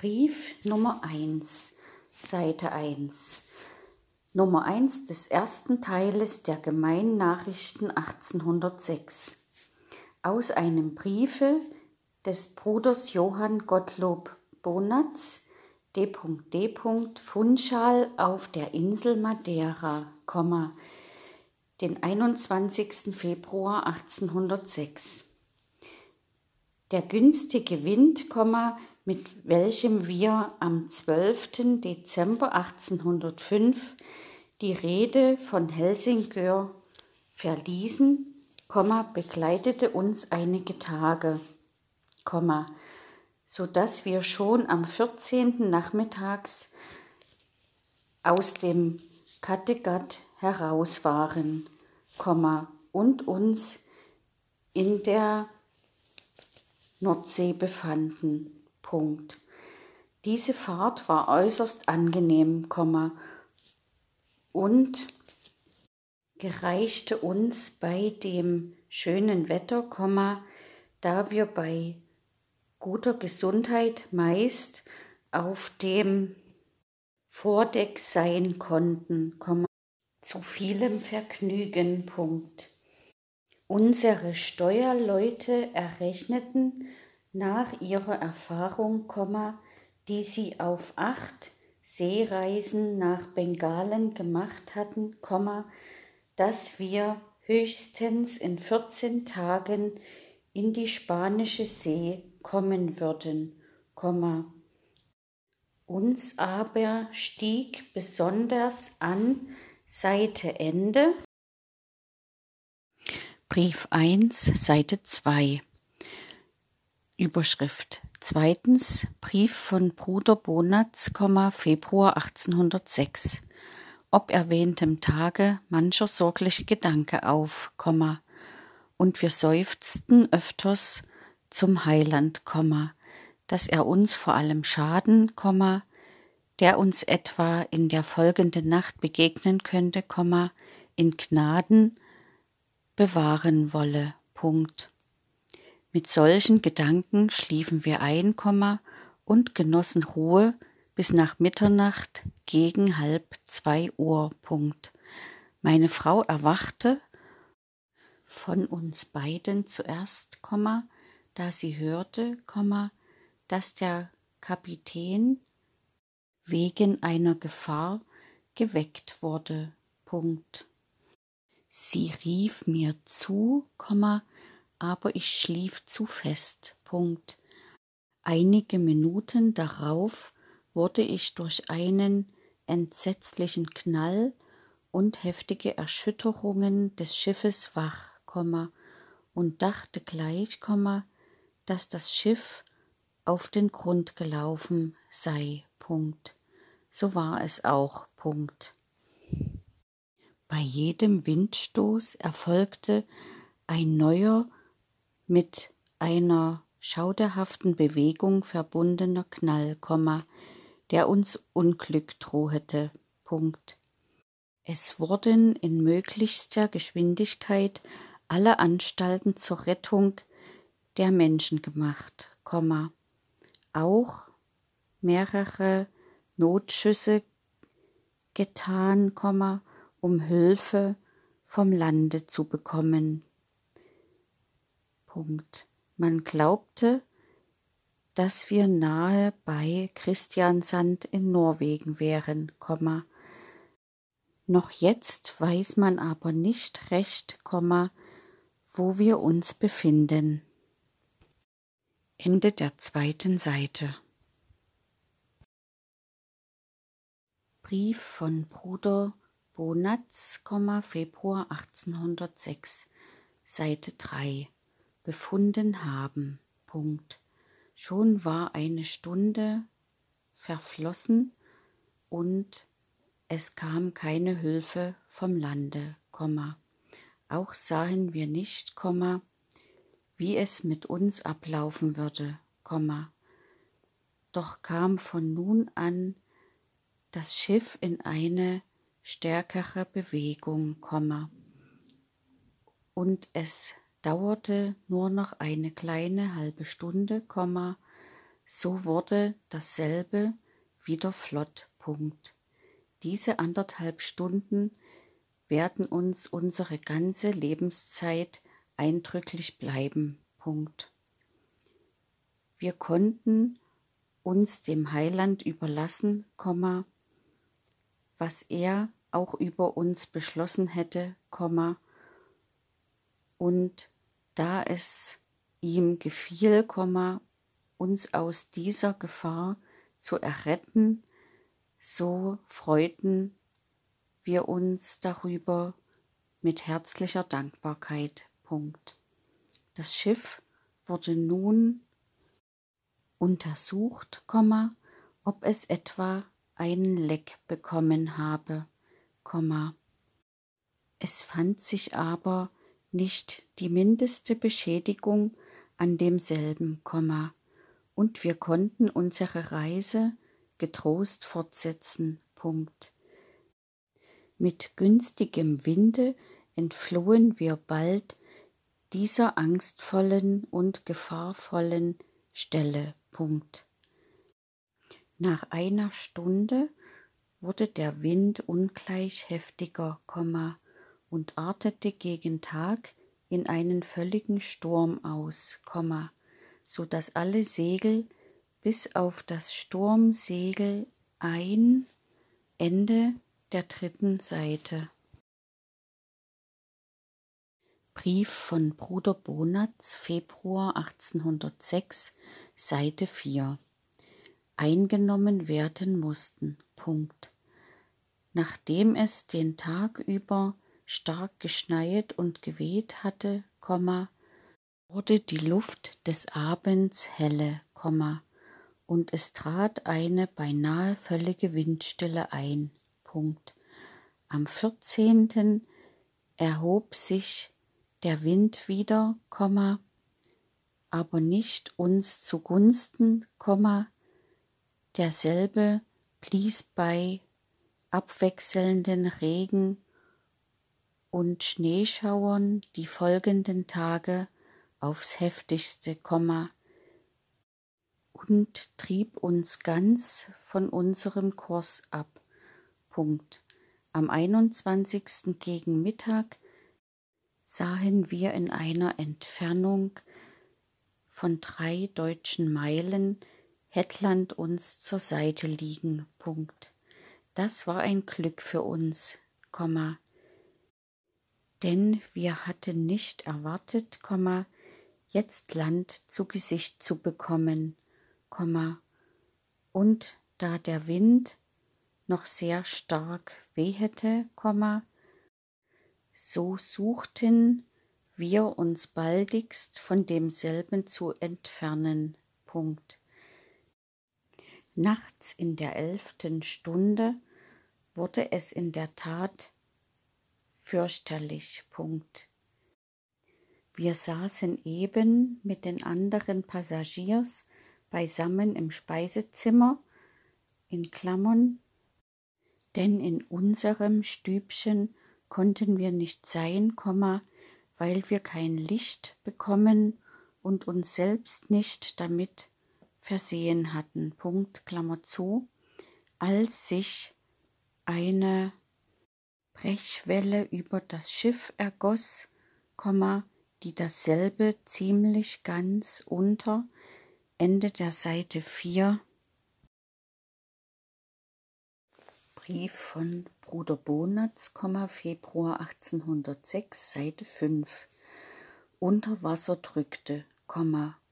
Brief Nummer 1, Seite 1. Nummer 1 des ersten Teiles der Gemeinnachrichten 1806. Aus einem Briefe des Bruders Johann Gottlob Bonatz, D.D. Funchal auf der Insel Madeira, den 21. Februar 1806. Der günstige Wind, mit welchem wir am 12. Dezember 1805 die Rede von Helsingör verließen, begleitete uns einige Tage, so dass wir schon am 14. nachmittags aus dem Kattegat heraus waren, und uns in der Nordsee befanden. Punkt. Diese Fahrt war äußerst angenehm, und gereichte uns bei dem schönen Wetter, da wir bei guter Gesundheit meist auf dem Vordeck sein konnten, zu vielem Vergnügen. Unsere Steuerleute errechneten nach ihrer Erfahrung, die sie auf acht Seereisen nach Bengalen gemacht hatten, dass wir höchstens in 14 Tagen in die spanische See kommen würden, uns aber stieg besonders an Seite Ende. Brief 1, Seite 2 Überschrift. Zweitens Brief von Bruder Bonatz, Februar 1806. Ob erwähntem Tage mancher sorgliche Gedanke auf, und wir seufzten öfters zum Heiland, dass er uns vor allem Schaden, der uns etwa in der folgenden Nacht begegnen könnte, in Gnaden bewahren wolle. Punkt. Mit solchen Gedanken schliefen wir ein, und genossen Ruhe bis nach Mitternacht gegen halb zwei Uhr. Punkt. Meine Frau erwachte von uns beiden zuerst, da sie hörte, dass der Kapitän wegen einer Gefahr geweckt wurde. Punkt. Sie rief mir zu, aber ich schlief zu fest. Punkt. Einige Minuten darauf wurde ich durch einen entsetzlichen Knall und heftige Erschütterungen des Schiffes wach, und dachte gleich, dass das Schiff auf den Grund gelaufen sei. Punkt. So war es auch. Punkt. Bei jedem Windstoß erfolgte ein neuer mit einer schauderhaften Bewegung verbundener Knall, der uns Unglück drohete. Punkt. Es wurden in möglichster Geschwindigkeit alle Anstalten zur Rettung der Menschen gemacht, auch mehrere Notschüsse getan, um Hilfe vom Lande zu bekommen. Punkt. Man glaubte, dass wir nahe bei Christiansand in Norwegen wären. Noch jetzt weiß man aber nicht recht, wo wir uns befinden. Ende der zweiten Seite. Brief von Bruder Bonatz, Februar 1806, Seite 3 befunden haben. Punkt. Schon war eine Stunde verflossen und es kam keine Hilfe vom Lande, Komma. Auch sahen wir nicht, Komma, wie es mit uns ablaufen würde, Komma. Doch kam von nun an das Schiff in eine stärkere Bewegung, Komma, und es dauerte nur noch eine kleine halbe Stunde, so wurde dasselbe wieder flott. Diese anderthalb Stunden werden uns unsere ganze Lebenszeit eindrücklich bleiben. Wir konnten uns dem Heiland überlassen, was er auch über uns beschlossen hätte, und da es ihm gefiel, uns aus dieser Gefahr zu erretten, so freuten wir uns darüber mit herzlicher Dankbarkeit. Punkt. Das Schiff wurde nun untersucht, ob es etwa einen Leck bekommen habe, es fand sich aber nicht die mindeste Beschädigung an demselben, und wir konnten unsere Reise getrost fortsetzen. Mit günstigem Winde entflohen wir bald dieser angstvollen und gefahrvollen Stelle. Nach einer Stunde wurde der Wind ungleich heftiger, und artete gegen Tag in einen völligen Sturm aus, so dass alle Segel bis auf das Sturmsegel ein Ende der dritten Seite. Brief von Bruder Bonatz, Februar 1806, Seite 4. Eingenommen werden mussten. Punkt. Nachdem es den Tag über stark geschneit und geweht hatte, wurde die Luft des Abends helle, und es trat eine beinahe völlige Windstille ein. Punkt. Am vierzehnten erhob sich der Wind wieder, aber nicht uns zugunsten, derselbe blies bei abwechselnden Regen und Schneeschauern die folgenden Tage aufs heftigste, und trieb uns ganz von unserem Kurs ab. Punkt. Am 21. gegen Mittag sahen wir in einer Entfernung von drei deutschen Meilen Hetland uns zur Seite liegen. Punkt. Das war ein Glück für uns, Komma, denn wir hatten nicht erwartet, jetzt Land zu Gesicht zu bekommen, und da der Wind noch sehr stark wehete, so suchten wir uns baldigst von demselben zu entfernen. Punkt. Nachts in der elften Stunde wurde es in der Tat fürchterlich. Punkt. Wir saßen eben mit den anderen Passagiers beisammen im Speisezimmer in Klammern, denn in unserem Stübchen konnten wir nicht sein, weil wir kein Licht bekommen und uns selbst nicht damit versehen hatten. Punkt, Klammer zu, als sich eine Brechwelle über das Schiff ergoss, die dasselbe ziemlich ganz unter Ende der Seite 4 Brief von Bruder Bonatz, Februar 1806, Seite 5 unter Wasser drückte,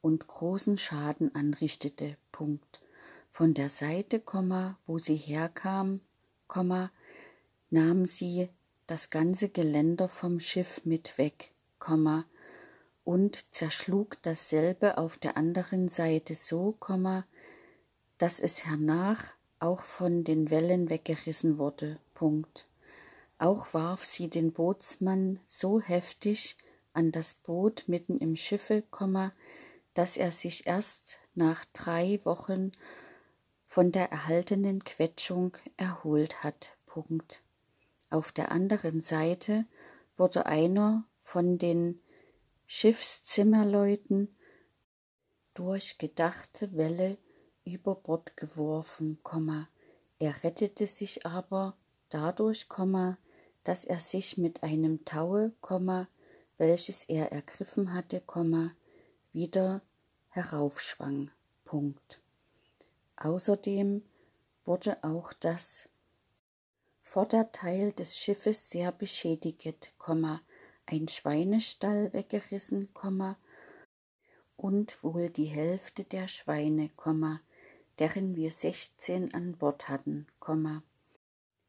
und großen Schaden anrichtete. Punkt. Von der Seite, wo sie herkam, nahm sie das ganze Geländer vom Schiff mit weg, und zerschlug dasselbe auf der anderen Seite so, dass es hernach auch von den Wellen weggerissen wurde. Punkt. Auch warf sie den Bootsmann so heftig an das Boot mitten im Schiffe, dass er sich erst nach drei Wochen von der erhaltenen Quetschung erholt hat. Punkt. Auf der anderen Seite wurde einer von den Schiffszimmerleuten durch gedachte Welle über Bord geworfen, er rettete sich aber dadurch, dass er sich mit einem Taue, welches er ergriffen hatte, wieder heraufschwang. Außerdem wurde auch das Vorderteil des Schiffes sehr beschädigt, ein Schweinestall weggerissen, und wohl die Hälfte der Schweine, deren wir sechzehn an Bord hatten,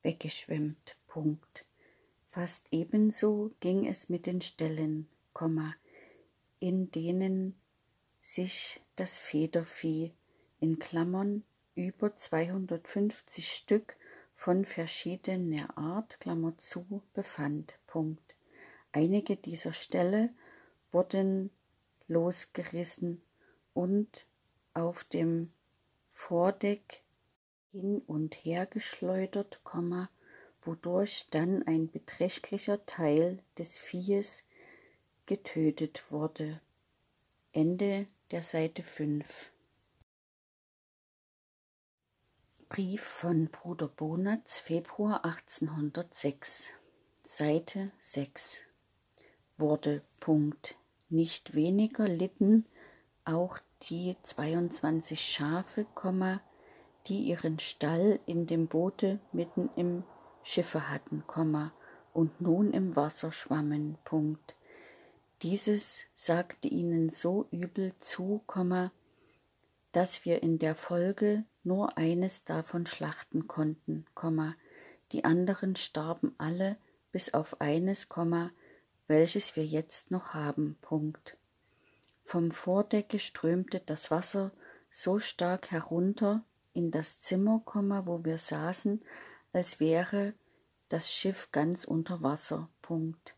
weggeschwemmt. Punkt. Fast ebenso ging es mit den Ställen, in denen sich das Federvieh in Klammern über 250 Stück von verschiedener Art zu befand. Punkt. Einige dieser Ställe wurden losgerissen und auf dem Vordeck hin und her geschleudert, wodurch dann ein beträchtlicher Teil des Viehes getötet wurde. Ende der Seite 5. Brief von Bruder Bonatz, Februar 1806, Seite 6. Wurde Punkt. Nicht weniger litten auch die 22 Schafe, die ihren Stall in dem Boote mitten im Schiffe hatten, und nun im Wasser schwammen. Punkt. Dieses sagte ihnen so übel zu, dass wir in der Folge nur eines davon schlachten konnten, die anderen starben alle bis auf eines, welches wir jetzt noch haben. Punkt. Vom Vordecke strömte das Wasser so stark herunter in das Zimmer, wo wir saßen, als wäre das Schiff ganz unter Wasser. Punkt.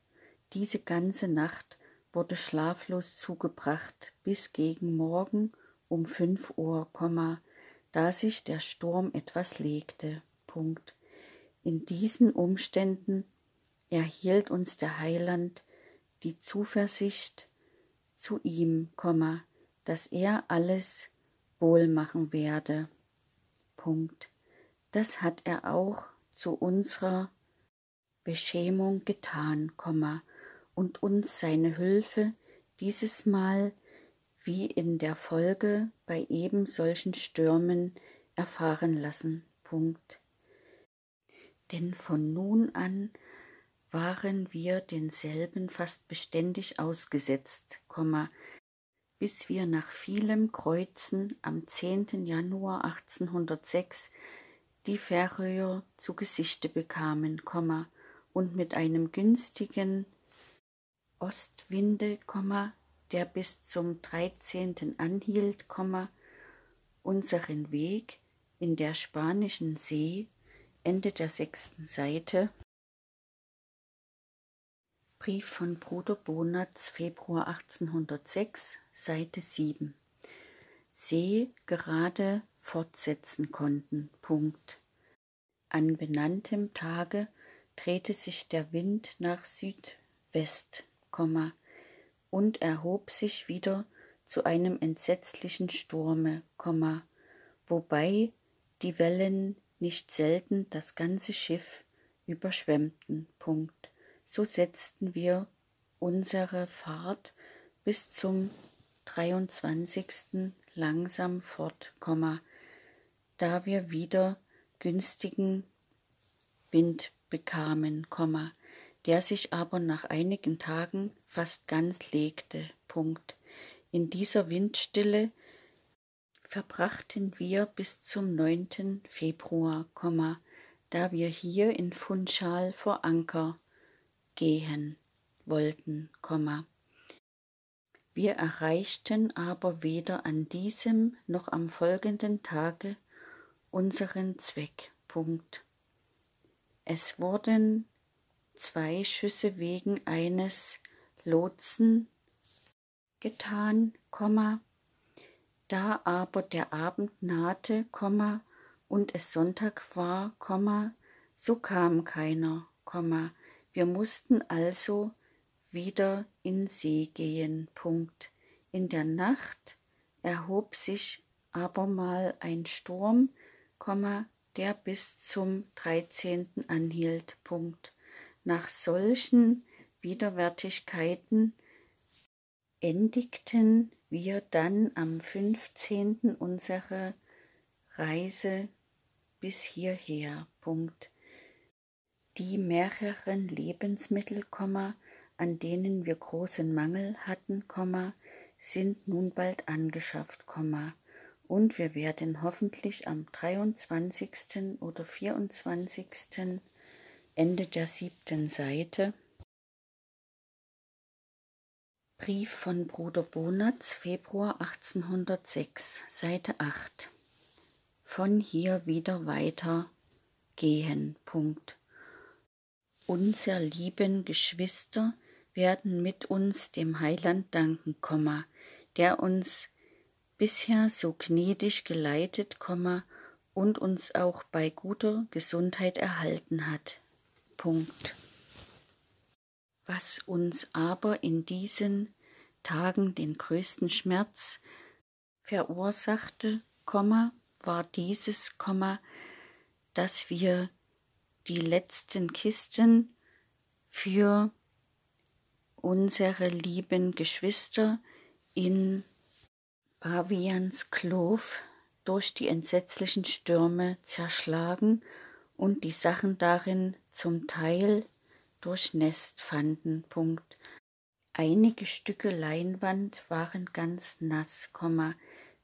Diese ganze Nacht wurde schlaflos zugebracht bis gegen Morgen um fünf Uhr, da sich der Sturm etwas legte. Punkt. In diesen Umständen erhielt uns der Heiland die Zuversicht zu ihm, dass er alles wohl machen werde. Punkt. Das hat er auch zu unserer Beschämung getan, und uns seine Hilfe dieses Mal wie in der Folge bei eben solchen Stürmen erfahren lassen. Punkt. Denn von nun an waren wir denselben fast beständig ausgesetzt, bis wir nach vielem Kreuzen am 10. Januar 1806 die Färöer zu Gesichte bekamen, und mit einem günstigen Ostwinde, der bis zum 13. anhielt, unseren Weg in der Spanischen See, Ende der sechsten Seite. Brief von Bruder Bonatz, Februar 1806, Seite 7. See gerade fortsetzen konnten. Punkt. An benanntem Tage drehte sich der Wind nach Südwest, und erhob sich wieder zu einem entsetzlichen Sturme, wobei die Wellen nicht selten das ganze Schiff überschwemmten. So setzten wir unsere Fahrt bis zum 23. langsam fort, da wir wieder günstigen Wind bekamen, der sich aber nach einigen Tagen fast ganz legte. Punkt. In dieser Windstille verbrachten wir bis zum 9. Februar, da wir hier in Funchal vor Anker gehen wollten, Wir erreichten aber weder an diesem noch am folgenden Tage unseren Zweck. Punkt. Es wurden zwei Schüsse wegen eines Lotsen getan, da aber der Abend nahte, und es Sonntag war, so kam keiner, wir mussten also wieder in See gehen. In der Nacht erhob sich abermal ein Sturm, der bis zum 13. anhielt. Punkt. Nach solchen Widerwärtigkeiten endigten wir dann am 15. unsere Reise bis hierher. Punkt. Die mehreren Lebensmittel, an denen wir großen Mangel hatten, sind nun bald angeschafft, und wir werden hoffentlich am 23. oder 24. Ende der siebten Seite Brief von Bruder Bonatz, Februar 1806, Seite 8. Von hier wieder weiter gehen. Punkt. Unser lieben Geschwister werden mit uns dem Heiland danken, der uns bisher so gnädig geleitet, und uns auch bei guter Gesundheit erhalten hat. Punkt. Was uns aber in diesen Tagen den größten Schmerz verursachte, war dieses, dass wir die letzten Kisten für unsere lieben Geschwister in Bavians Klov durch die entsetzlichen Stürme zerschlagen und die Sachen darin zum Teil durchnässt fanden. Punkt. Einige Stücke Leinwand waren ganz nass,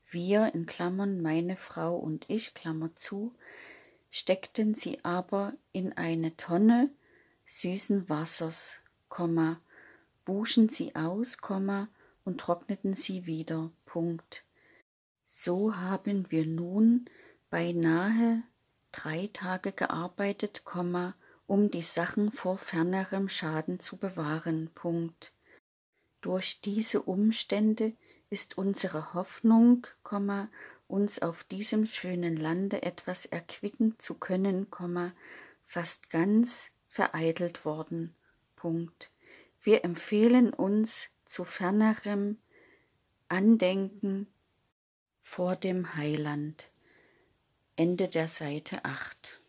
wir in Klammern meine Frau und ich, Klammer zu, steckten sie aber in eine Tonne süßen Wassers, wuschen sie aus, und trockneten sie wieder. Punkt. So haben wir nun beinahe drei Tage gearbeitet, um die Sachen vor fernerem Schaden zu bewahren. Punkt. Durch diese Umstände ist unsere Hoffnung, uns auf diesem schönen Lande etwas erquicken zu können, fast ganz vereitelt worden. Punkt. Wir empfehlen uns zu fernerem Andenken vor dem Heiland. Ende der Seite 8.